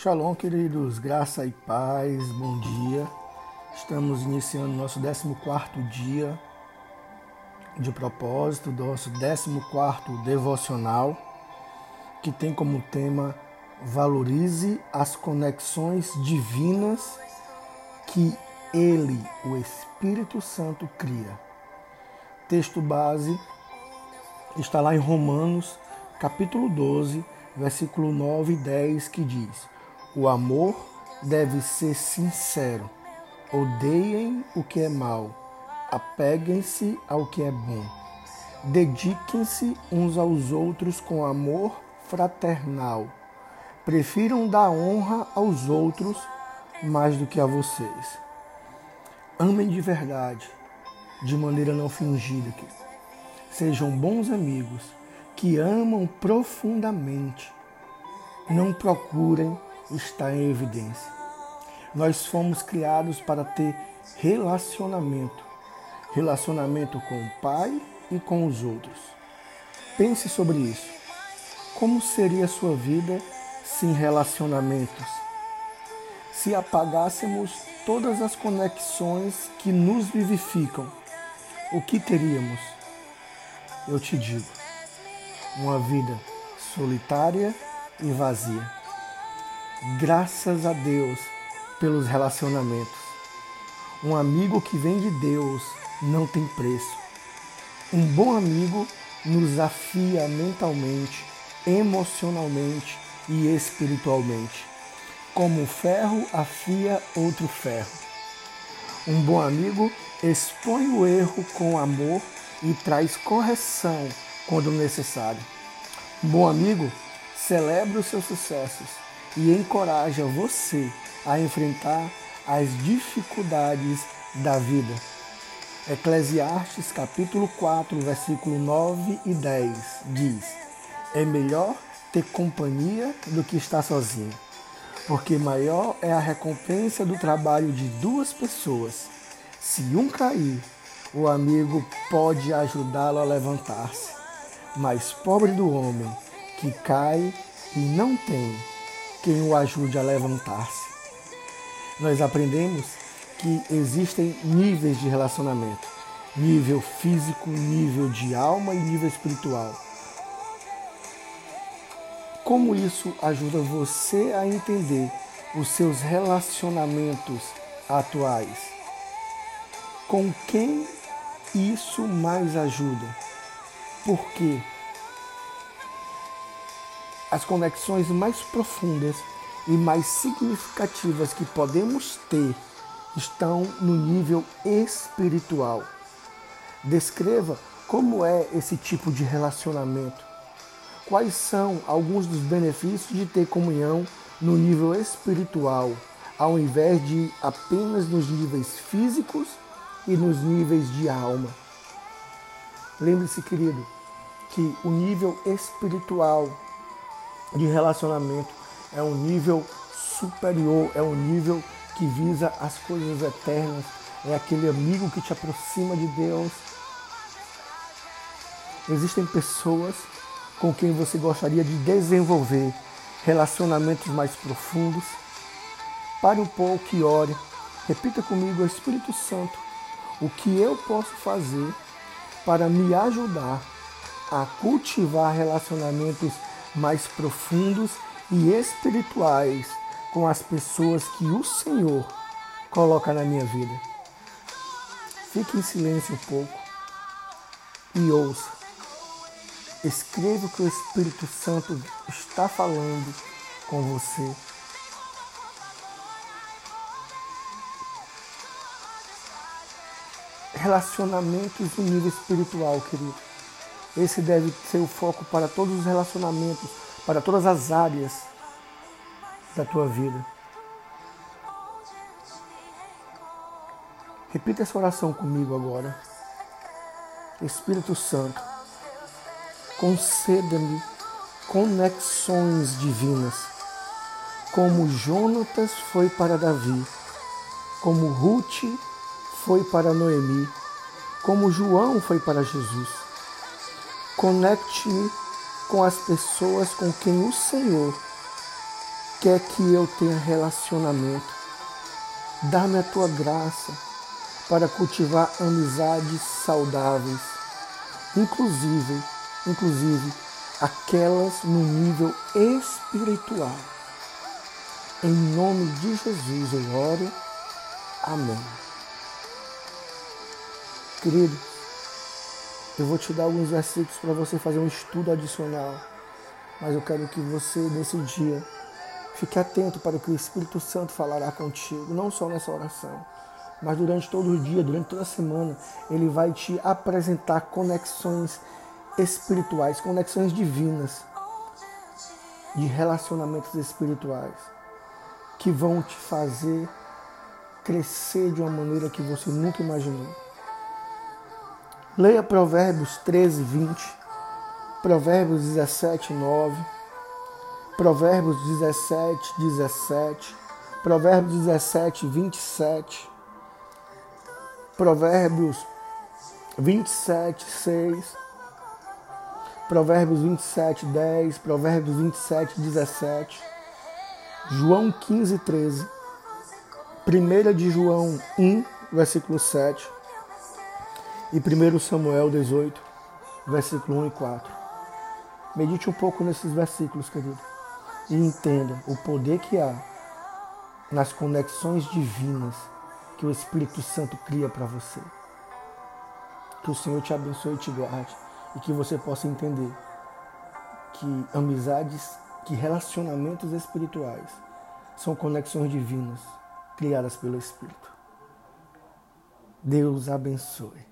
Shalom, queridos, graça e paz, bom dia. Estamos iniciando nosso 14 dia de propósito, nosso 14 devocional, que tem como tema Valorize as conexões divinas que Ele, o Espírito Santo, cria. Texto base está lá em Romanos, capítulo 12, versículo 9 e 10, que diz: O amor deve ser sincero. Odeiem o que é mal, apeguem-se ao que é bom. Dediquem-se uns aos outros com amor fraternal. Prefiram dar honra aos outros mais do que a vocês. Amem de verdade, de maneira não fingida. Sejam bons amigos que amam profundamente. Não procurem estar em evidência. Nós fomos criados para ter relacionamento. Relacionamento com o Pai e com os outros. Pense sobre isso. Como seria sua vida sem relacionamentos? Se apagássemos todas as conexões que nos vivificam, o que teríamos? Eu te digo, uma vida solitária e vazia. Graças a Deus pelos relacionamentos. Um amigo que vem de Deus não tem preço. Um bom amigo nos afia mentalmente, emocionalmente e espiritualmente, como o ferro afia outro ferro. Um bom amigo expõe o erro com amor e traz correção quando necessário. Um bom amigo celebra os seus sucessos e encoraja você a enfrentar as dificuldades da vida. Eclesiastes capítulo 4, versículo 9 e 10 diz: É melhor ter companhia do que estar sozinho, porque maior é a recompensa do trabalho de duas pessoas. Se um cair, o amigo pode ajudá-lo a levantar-se mas pobre do homem que cai e não tem quem o ajude a levantar-se. Nós aprendemos que existem níveis de relacionamento: nível físico, nível de alma e nível espiritual. Como isso ajuda você a entender os seus relacionamentos atuais? Com quem isso mais ajuda? porque as conexões mais profundas e mais significativas que podemos ter estão no nível espiritual. Descreva como é esse tipo de relacionamento. Quais são alguns dos benefícios de ter comunhão no nível espiritual, ao invés de apenas nos níveis físicos e nos níveis de alma? Lembre-se, querido, que o nível espiritual de relacionamento é um nível superior, é um nível que visa as coisas eternas, é aquele amigo que te aproxima de Deus. Existem pessoas com quem você gostaria de desenvolver relacionamentos mais profundos. Pare um pouco e ore. Repita comigo, Espírito Santo, o que eu posso fazer para me ajudar a cultivar relacionamentos mais profundos e espirituais com as pessoas que o Senhor coloca na minha vida. Fique em silêncio um pouco e ouça. Escreva o que o Espírito Santo está falando com você. Relacionamentos no nível espiritual, querido esse deve ser o foco para todos os relacionamentos, para todas as áreas da tua vida. Repita essa oração comigo agora. Espírito Santo, conceda-me conexões divinas, como Jonatas foi para Davi, como Ruth foi para Noemi, como João foi para Jesus Conecte-me com as pessoas com quem o Senhor quer que eu tenha relacionamento. Dá-me a tua graça para cultivar amizades saudáveis, inclusive, inclusive aquelas no nível espiritual. Em nome de Jesus eu oro. Amém. Querido, eu vou te dar alguns versículos para você fazer um estudo adicional, mas eu quero que você, nesse dia, fique atento para o que o Espírito Santo falará contigo, não só nessa oração, mas durante todo o dia, durante toda a semana, ele vai te apresentar conexões espirituais, conexões divinas, de relacionamentos espirituais, que vão te fazer crescer de uma maneira que você nunca imaginou. Leia Provérbios 13, 20, Provérbios 17, 9, Provérbios 17, 17, Provérbios 17, 27, Provérbios 27, 6, Provérbios 27, 10, Provérbios 27, 17, João 15, 13, 1 de João 1, versículo 7 e 1 Samuel 18, versículo 1 e 4. Medite um pouco nesses versículos, querido, e entenda o poder que há nas conexões divinas que o Espírito Santo cria para você. Que o Senhor te abençoe e te guarde e que você possa entender que amizades, que relacionamentos espirituais são conexões divinas criadas pelo Espírito. Deus abençoe.